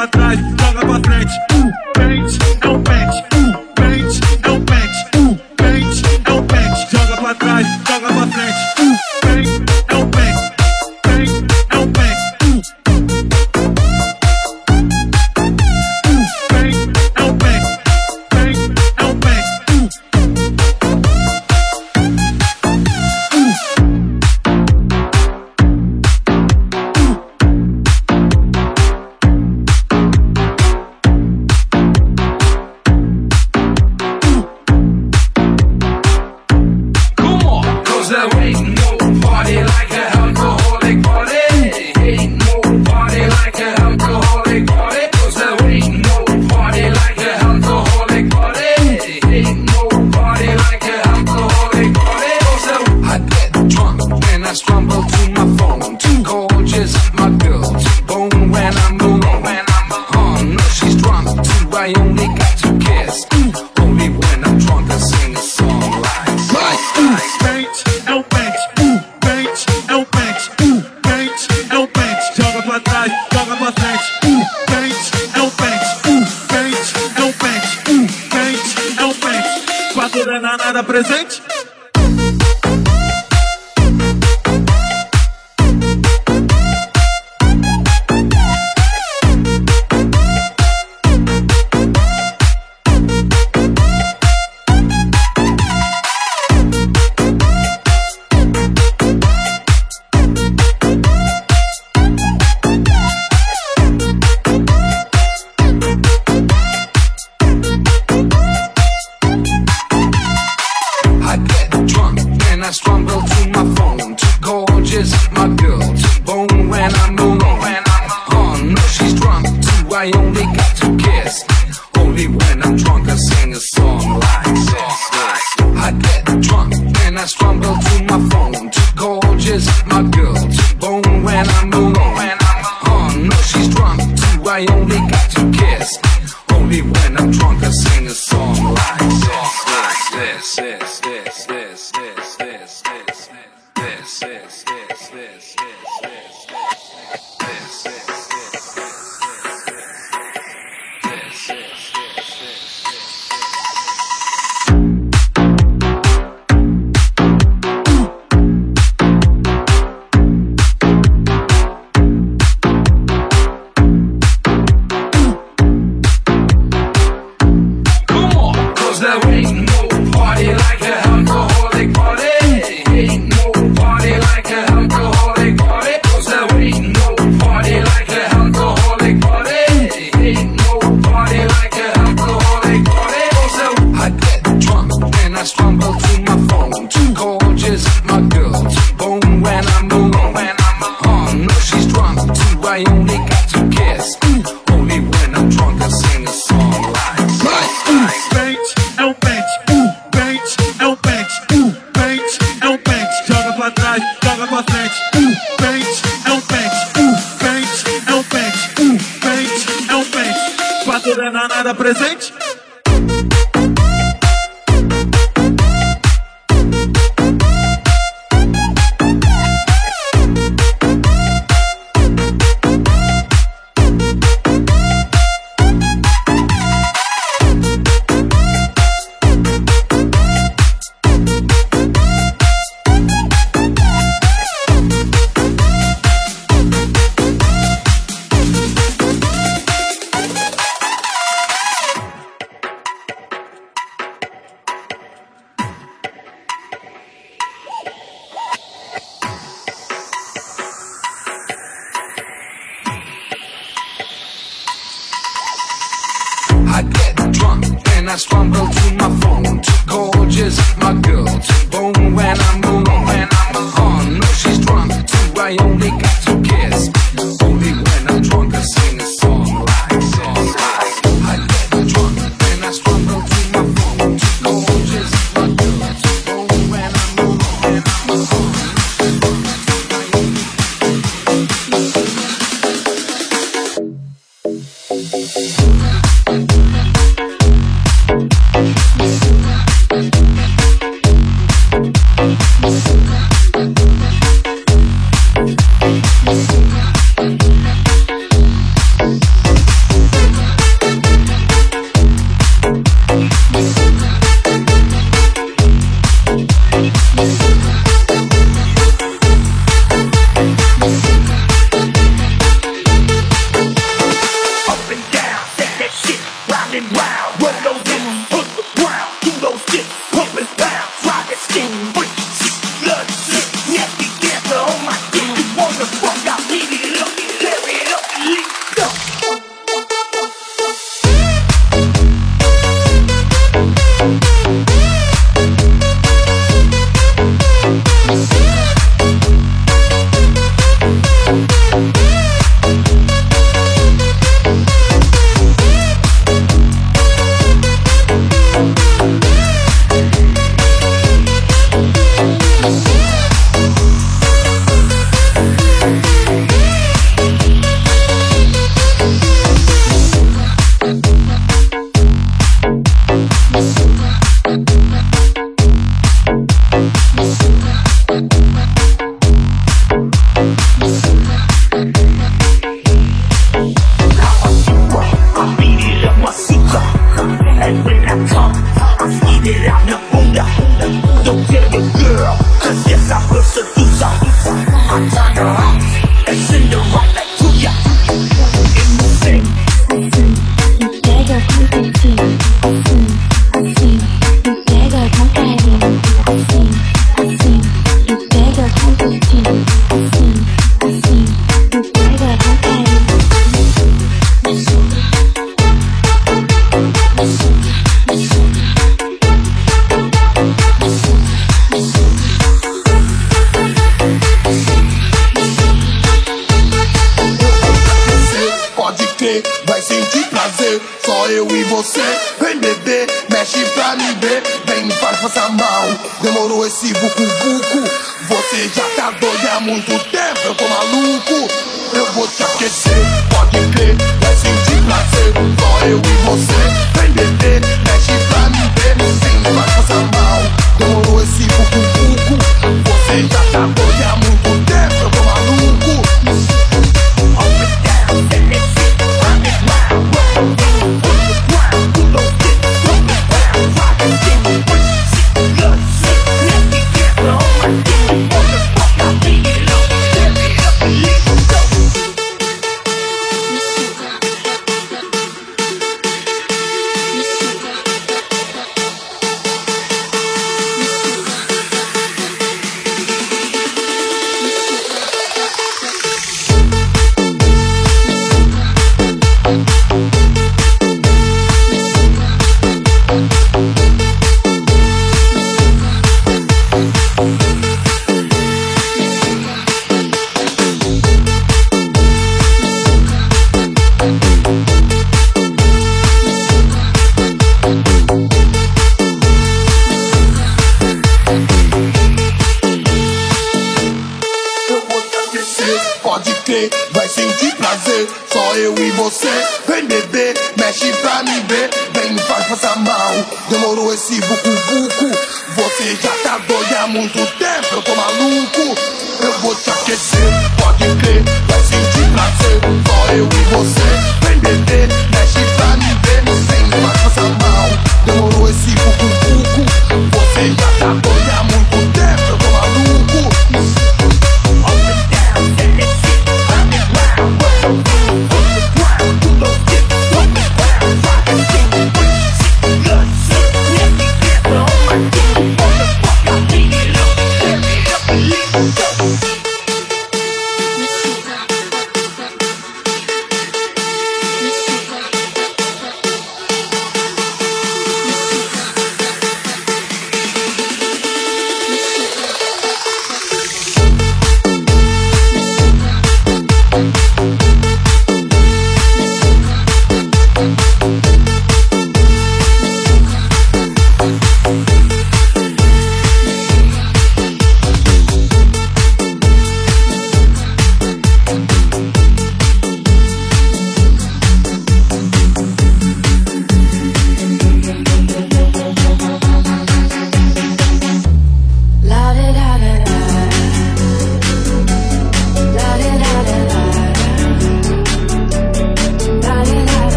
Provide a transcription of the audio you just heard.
atrás. I only got to kiss. Only when I'm drunk, I sing a song like this. I get drunk and I strumble.